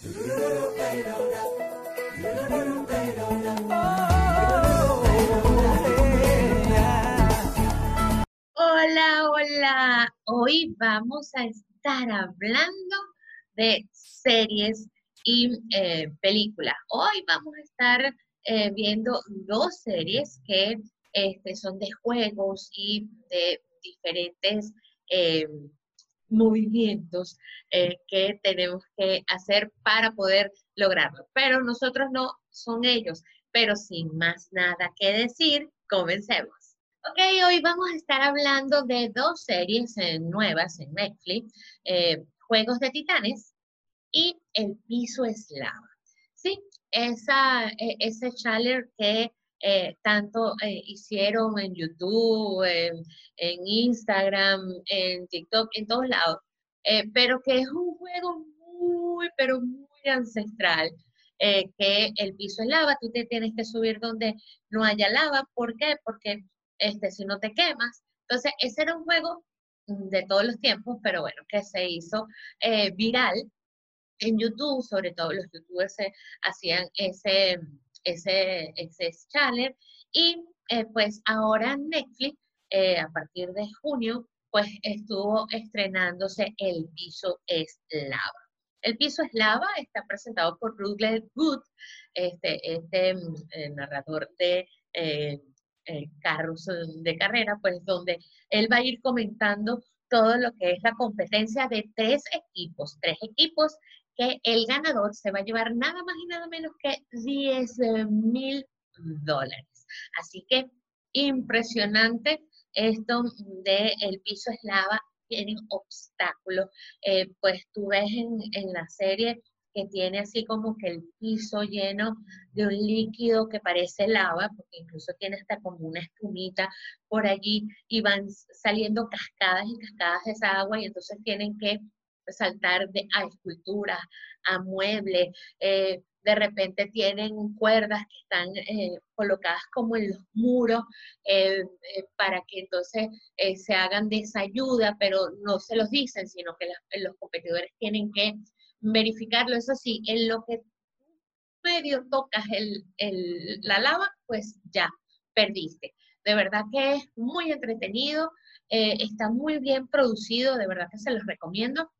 Hola, hola. Hoy vamos a estar hablando de series y eh, películas. Hoy vamos a estar eh, viendo dos series que este, son de juegos y de diferentes eh, movimientos que tenemos que hacer para poder lograrlo. Pero nosotros no son ellos. Pero sin más nada que decir, comencemos. Ok, hoy vamos a estar hablando de dos series nuevas en Netflix, Juegos de Titanes y El piso es lava. Sí, esa, e, ese challenge que eh, tanto eh, hicieron en YouTube, en, Instagram, en TikTok, en todos lados, eh, pero que es un juego muy, pero muy ancestral, que el piso es lava, tú te tienes que subir donde no haya lava, ¿por qué? Porque este, si no te quemas. Entonces, ese era un juego de todos los tiempos, pero bueno, que se hizo viral en YouTube, sobre todo los youtubers hacían ese, ese, ese challenge y eh, pues ahora Netflix, eh, a partir de junio, pues estuvo estrenándose El piso es lava. El piso es lava está presentado por Rutger Good, este, este mm, narrador de eh, carros de carrera, pues donde él va a ir comentando todo lo que es la competencia de tres equipos, tres equipos que el ganador se va a llevar nada más y nada menos que 10 mil dólares. Así que impresionante esto de el piso eslava, tienen obstáculos. Eh, pues tú ves en, en la serie que tiene así como que el piso lleno de un líquido que parece lava, porque incluso tiene hasta como una espumita por allí y van saliendo cascadas y cascadas de esa agua y entonces tienen que saltar de, a esculturas, a muebles, eh, de repente tienen cuerdas que están eh, colocadas como en los muros eh, para que entonces se hagan de pero no se los dicen, sino que los competidores tienen que verificarlo. Eso sí, en lo que medio tocas el, la lava, pues ya perdiste. De verdad que es muy entretenido, está muy bien producido, de verdad que se los recomiendo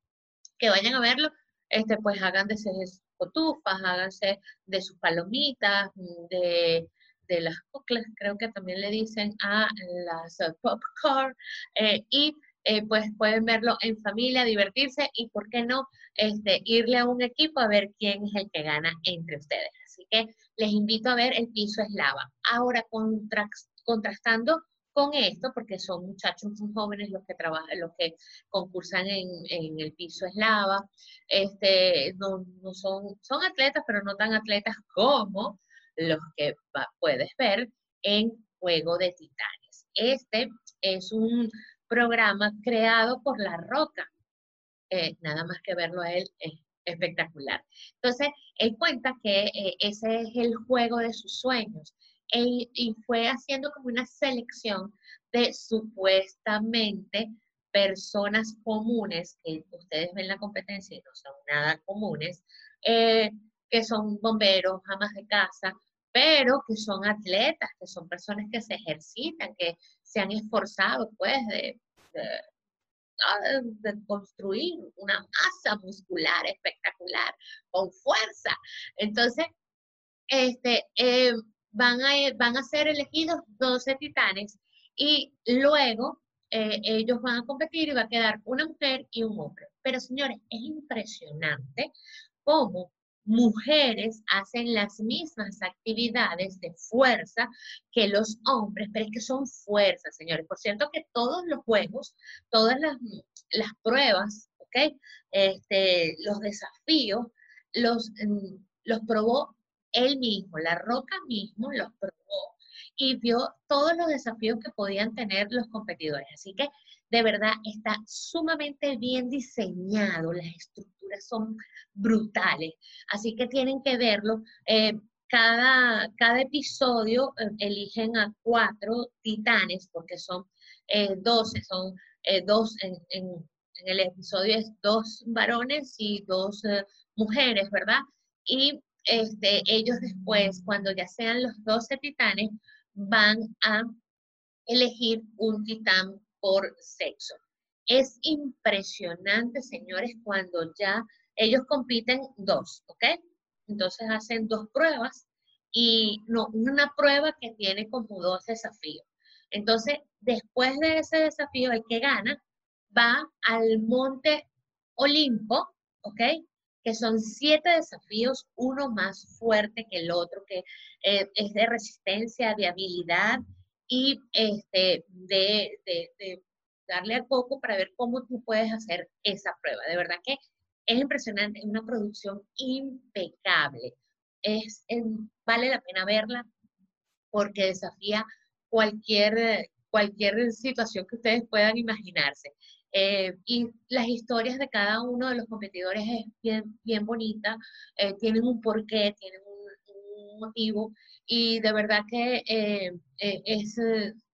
que vayan a verlo, este, pues háganse de sus cotufas, háganse de sus palomitas, de, las cocles, creo que también le dicen a las popcorn, eh, y eh, pues pueden verlo en familia, divertirse y, ¿por qué no?, este, irle a un equipo a ver quién es el que gana entre ustedes. Así que les invito a ver El piso es lava. Ahora, contrastando con esto, porque son muchachos muy jóvenes los que trabajan, los que concursan en, el piso eslava, este, no, son, son atletas, pero no tan atletas como los que puedes ver en Juego de Titanes. Este es un programa creado por La Roca. Eh, nada más que verlo a él es espectacular. Entonces, él cuenta que eh, ese es el juego de sus sueños y fue haciendo como una selección de supuestamente personas comunes, que ustedes ven la competencia y no son nada comunes, eh, que son bomberos, amas de casa, pero que son atletas, que son personas que se ejercitan, que se han esforzado, pues, de, de construir una masa muscular espectacular, con fuerza. Entonces, este, eh, van, a, van a ser elegidos 12 titanes y luego eh, ellos van a competir y va a quedar una mujer y un hombre. Pero señores, es impresionante cómo mujeres hacen las mismas actividades de fuerza que los hombres, pero es que son fuerzas, señores. Por cierto que todos los juegos, todas las, las pruebas, ¿ok? Este, los desafíos, los, mm, los probó él mismo, la roca mismo los probó y vio todos los desafíos que podían tener los competidores. Así que de verdad está sumamente bien diseñado, las estructuras son brutales, así que tienen que verlo. Eh, cada, cada, episodio eh, eligen a cuatro titanes, porque son eh, 12, son eh, dos en, en el episodio es dos varones y dos mujeres, ¿verdad? Y este, ellos después, cuando ya sean los 12 titanes, van a elegir un titán por sexo. Es impresionante, señores, cuando ya ellos compiten dos, ¿ok? Entonces hacen dos pruebas y no, una prueba que tiene como dos desafíos. Entonces, después de ese desafío, el que gana va al monte Olimpo, ¿ok? Que son siete desafíos, uno más fuerte que el otro, que eh, es de resistencia, de habilidad y este, de, de darle a coco para ver cómo tú puedes hacer esa prueba. De verdad que es impresionante, es una producción impecable. Es, vale la pena verla porque desafía cualquier, cualquier situación que ustedes puedan imaginarse. Eh, y las historias de cada uno de los competidores es bien, bien bonita, eh, tienen un porqué, tienen un, motivo y de verdad que eh, es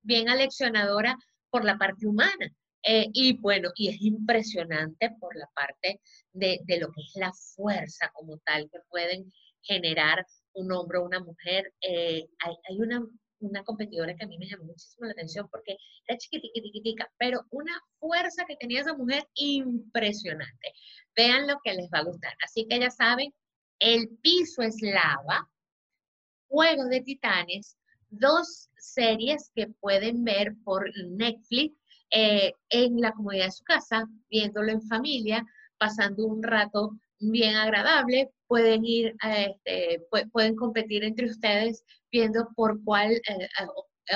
bien aleccionadora por la parte humana. y bueno, y es impresionante por la parte de, de, lo que es la fuerza como tal que pueden generar un hombre o una mujer. hay, hay una una competidora que a mí me llamó muchísimo la atención porque era chiquitiquitica, pero una fuerza que tenía esa mujer impresionante. Vean lo que les va a gustar. Así que ya saben, el piso es lava, Juego de Titanes, dos series que pueden ver por Netflix eh, en la comodidad de su casa, viéndolo en familia, pasando un rato bien agradable, pueden ir, este, pueden competir entre ustedes viendo por cuál eh,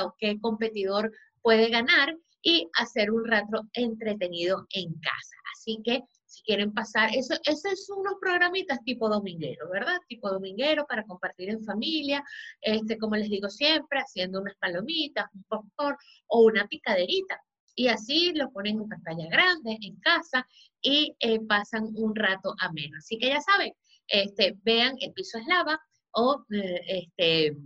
o, qué competidor puede ganar y hacer un rato entretenido en casa. Así que si quieren pasar, eso, esos son unos programitas tipo dominguero, ¿verdad? Tipo dominguero para compartir en familia, este, como les digo siempre, haciendo unas palomitas, un popcorn o una picaderita. Y así lo ponen en pantalla grande, en casa, y eh, pasan un rato ameno. Así que ya saben, este, vean El piso es lava o eh, este,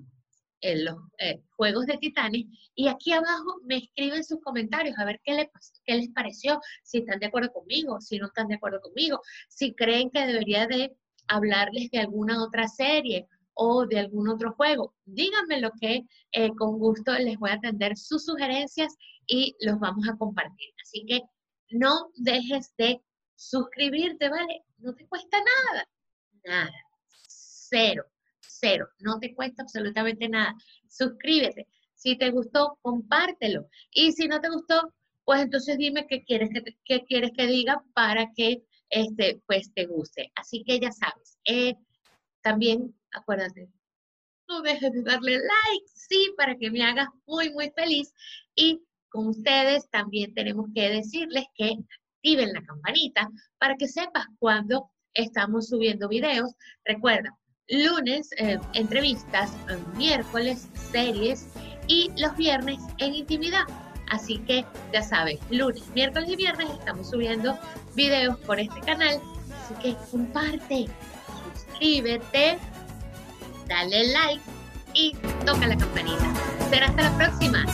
en los eh, Juegos de Titanes. Y aquí abajo me escriben sus comentarios a ver qué, les, qué les pareció, si están de acuerdo conmigo, si no están de acuerdo conmigo, si creen que debería de hablarles de alguna otra serie o de algún otro juego. Díganme lo que eh, con gusto les voy a atender sus sugerencias y los vamos a compartir. Así que no dejes de suscribirte, ¿vale? No te cuesta nada, nada, cero cero, no te cuesta absolutamente nada. Suscríbete. Si te gustó, compártelo. Y si no te gustó, pues entonces dime qué quieres que, quieres que diga para que este, pues te guste. Así que ya sabes. Eh, también acuérdate, no dejes de darle like, sí, para que me hagas muy, muy feliz. Y con ustedes también tenemos que decirles que activen la campanita para que sepas cuando estamos subiendo videos. Recuerda, lunes eh, entrevistas, miércoles series y los viernes en intimidad. Así que ya sabes, lunes, miércoles y viernes estamos subiendo videos por este canal. Así que comparte, suscríbete, dale like y toca la campanita. Será hasta la próxima.